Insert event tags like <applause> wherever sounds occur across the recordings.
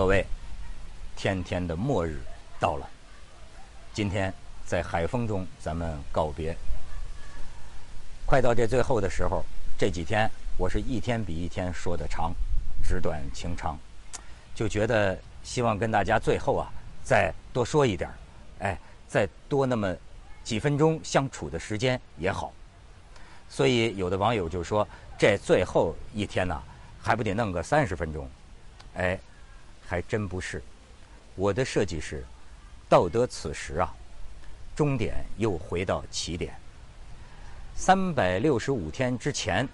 各位，天天的末日到了。今天在海风中，咱们告别。快到这最后的时候，这几天我是一天比一天说的长，纸短情长，就觉得希望跟大家最后啊再多说一点，哎，再多那么几分钟相处的时间也好。所以有的网友就说，这最后一天呢，还不得弄个三十分钟？哎，还真不是。我的设计是，到得此时啊，终点又回到起点。三百六十五天之前，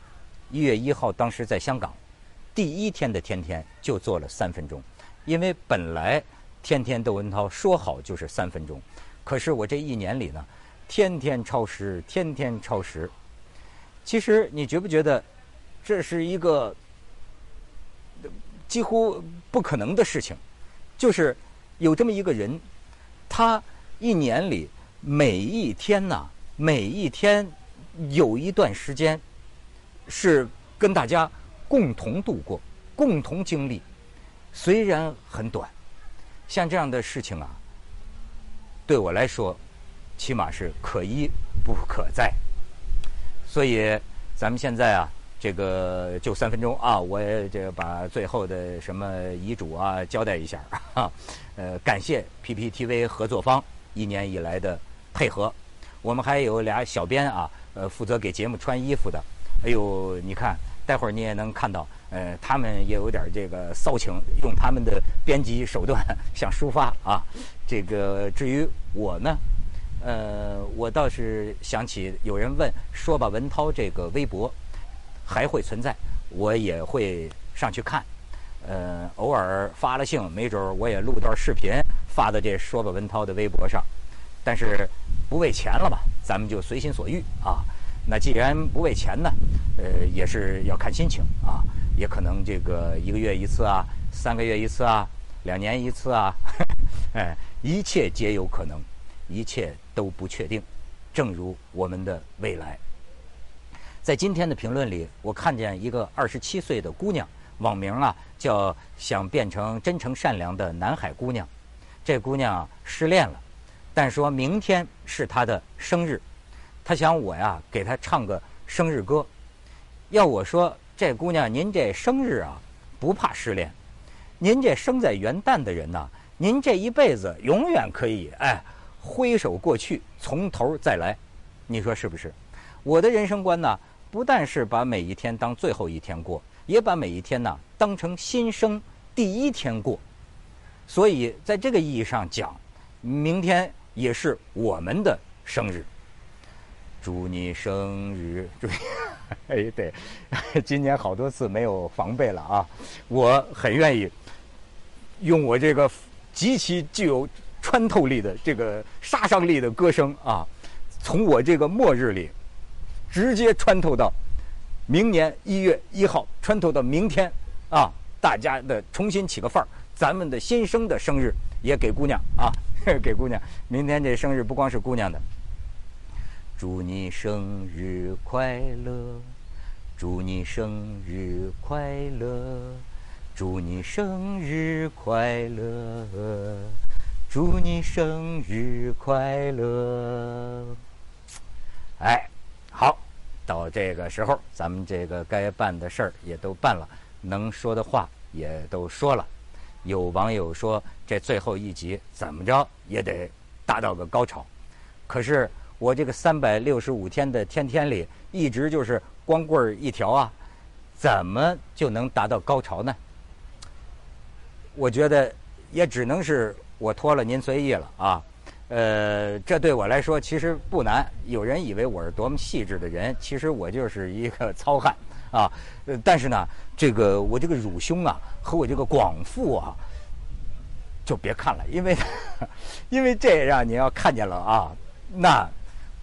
一月一号，当时在香港，第一天的天天就做了三分钟，因为本来天天窦文涛说好就是三分钟，可是我这一年里呢，天天超时，天天超时。其实你觉不觉得，这是一个几乎不可能的事情？就是有这么一个人，他一年里每一天呐，每一天有一段时间是跟大家共同度过、共同经历，虽然很短，像这样的事情啊，对我来说，起码是可一不可再。所以，咱们现在啊，这个就三分钟啊，我也这把最后的什么遗嘱啊交代一下啊。<laughs> 呃，感谢 PPTV 合作方一年以来的配合。我们还有俩小编啊，呃，负责给节目穿衣服的。哎呦，你看，待会儿你也能看到，呃，他们也有点这个骚情，用他们的编辑手段想抒发啊。这个至于我呢？呃，我倒是想起有人问说吧，文涛这个微博还会存在，我也会上去看。呃，偶尔发了兴，没准我也录段视频发到这说吧文涛的微博上。但是不为钱了吧，咱们就随心所欲啊。那既然不为钱呢，呃，也是要看心情啊。也可能这个一个月一次啊，三个月一次啊，两年一次啊，<laughs> 哎，一切皆有可能。一切都不确定，正如我们的未来。在今天的评论里，我看见一个二十七岁的姑娘，网名啊叫“想变成真诚善良的南海姑娘”。这姑娘失恋了，但说明天是她的生日，她想我呀给她唱个生日歌。要我说，这姑娘您这生日啊不怕失恋，您这生在元旦的人呐，您这一辈子永远可以哎。挥手过去，从头再来，你说是不是？我的人生观呢，不但是把每一天当最后一天过，也把每一天呢当成新生第一天过。所以，在这个意义上讲，明天也是我们的生日。祝你生日！祝你，<laughs> 哎，对，<laughs> 今年好多次没有防备了啊！我很愿意用我这个极其具有。穿透力的这个杀伤力的歌声啊，从我这个末日里直接穿透到明年一月一号，穿透到明天啊！大家的重新起个范儿，咱们的新生的生日也给姑娘啊，<laughs> 给姑娘。明天这生日不光是姑娘的，祝你生日快乐，祝你生日快乐，祝你生日快乐。祝你生日快乐！哎，到这个时候，咱们这个该办的事儿也都办了，能说的话也都说了。有网友说，这最后一集怎么着也得达到个高潮。可是我这个三百六十五天的天天里，一直就是光棍儿一条啊，怎么就能达到高潮呢？我觉得也只能是。我拖了，您随意了啊。呃，这对我来说其实不难。有人以为我是多么细致的人，其实我就是一个糙汉啊。呃，<laughs> 但是呢，这个我这个乳胸啊和我这个广腹啊，就别看了，因为 <laughs> 因为这样你要看见了啊，那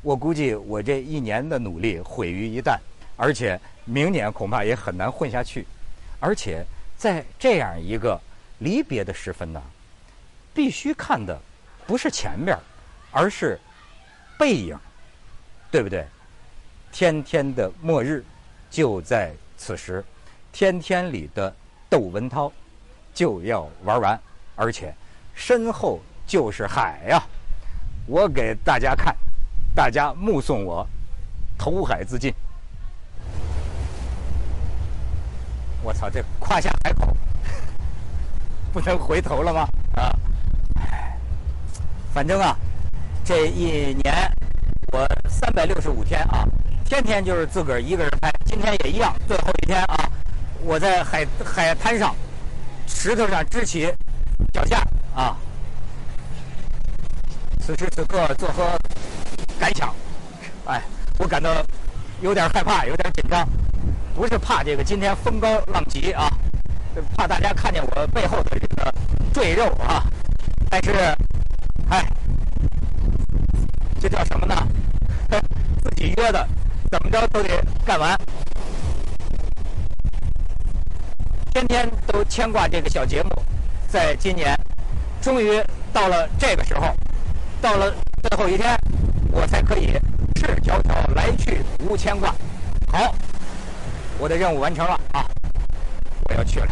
我估计我这一年的努力毁于一旦，而且明年恐怕也很难混下去。而且在这样一个离别的时分呢。必须看的不是前面，而是背影，对不对？天天的末日就在此时，天天里的窦文涛就要玩完，而且身后就是海呀！我给大家看，大家目送我投海自尽。我操，这跨下海口，<laughs> 不能回头了吗？啊！反正啊，这一年我三百六十五天啊，天天就是自个儿一个人拍。今天也一样，最后一天啊，我在海海滩上石头上支起脚架啊。此时此刻作何感想？哎，我感到有点害怕，有点紧张。不是怕这个今天风高浪急啊，怕大家看见我背后的这个赘肉啊。但是，哎，这叫什么呢？<laughs> 自己约的，怎么着都得干完。天天都牵挂这个小节目，在今年，终于到了这个时候，到了最后一天，我才可以赤条条来去无牵挂。好。我的任务完成了啊！我要去了。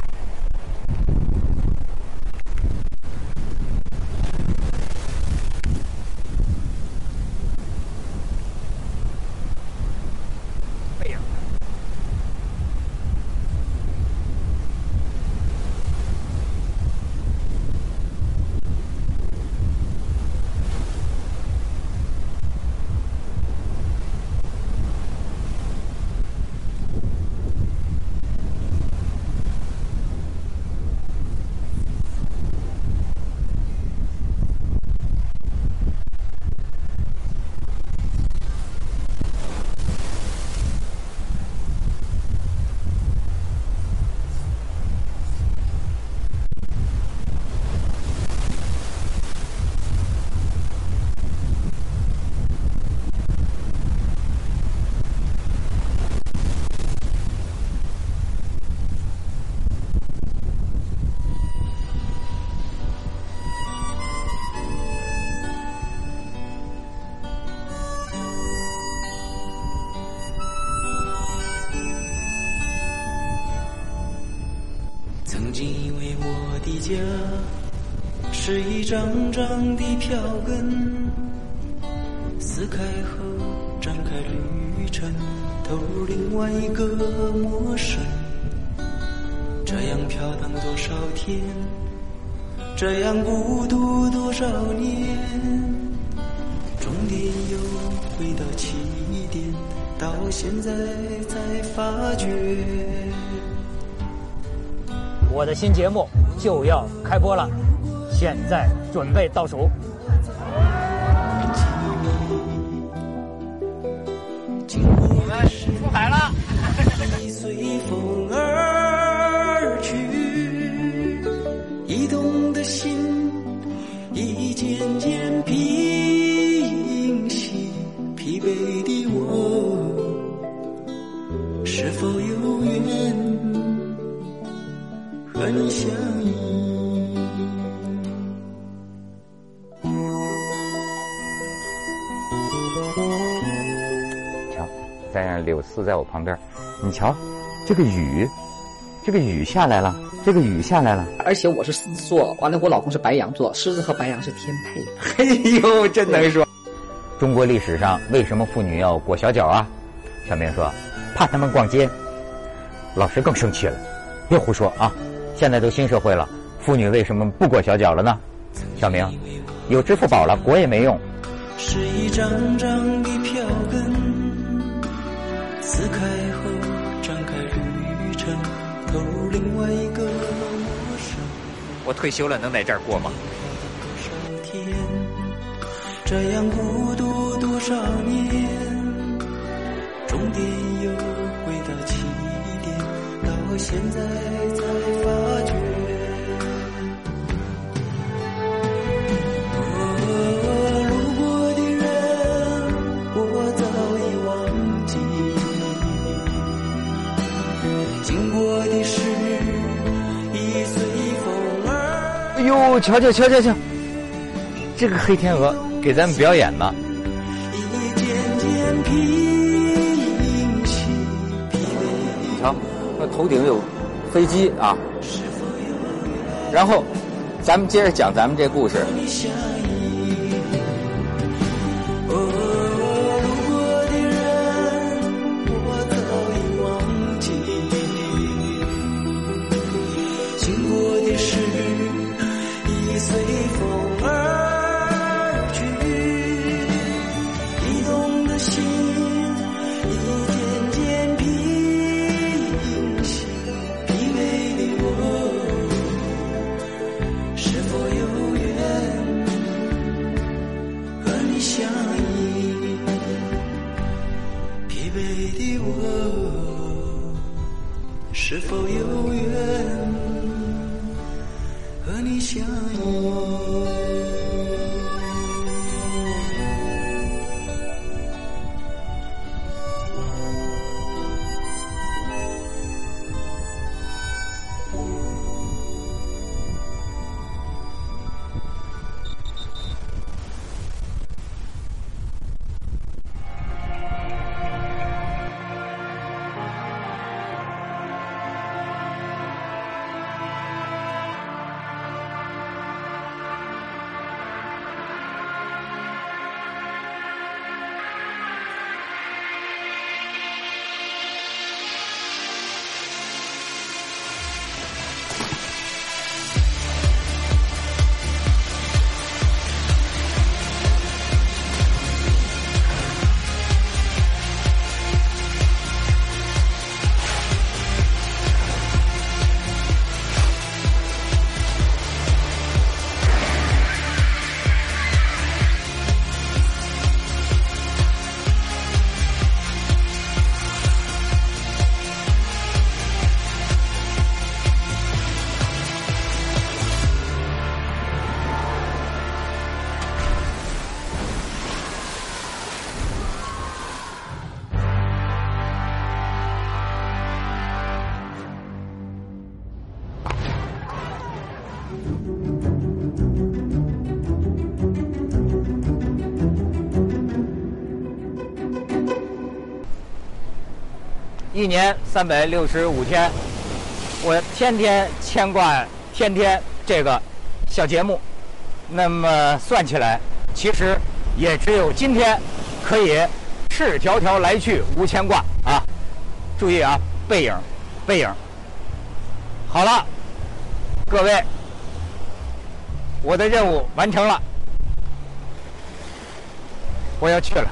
张张的票根，撕开后展开旅程，投入另外一个陌生。这样飘荡多少天，这样孤独多少年，终点又回到起点，到现在才发觉。我的新节目就要开播了。现在准备倒数。我们出海了。随风而去，移动的心已渐渐平息，疲惫的我是否有缘和你相依？柳丝在我旁边，你瞧，这个雨，这个雨下来了，这个雨下来了。而且我是狮子座，完了我老公是白羊座，狮子和白羊是天配。<laughs> 哎呦，真能说！中国历史上为什么妇女要裹小脚啊？小明说，怕他们逛街。老师更生气了，别胡说啊！现在都新社会了，妇女为什么不裹小脚了呢？小明，有支付宝了，裹也没用。是一张张的我退休了能来这儿过吗？天这样孤独多少年，终点又回到起点，到现在才发觉。哦、路过的人，我早已忘记；经过的事。哟，瞧瞧瞧瞧瞧，这个黑天鹅给咱们表演呢。瞧，那头顶有飞机啊。然后咱们接着讲咱们这故事。一年三百六十五天，我天天牵挂，天天这个小节目。那么算起来，其实也只有今天可以赤条条来去无牵挂啊！注意啊，背影，背影。好了，各位，我的任务完成了，我要去了。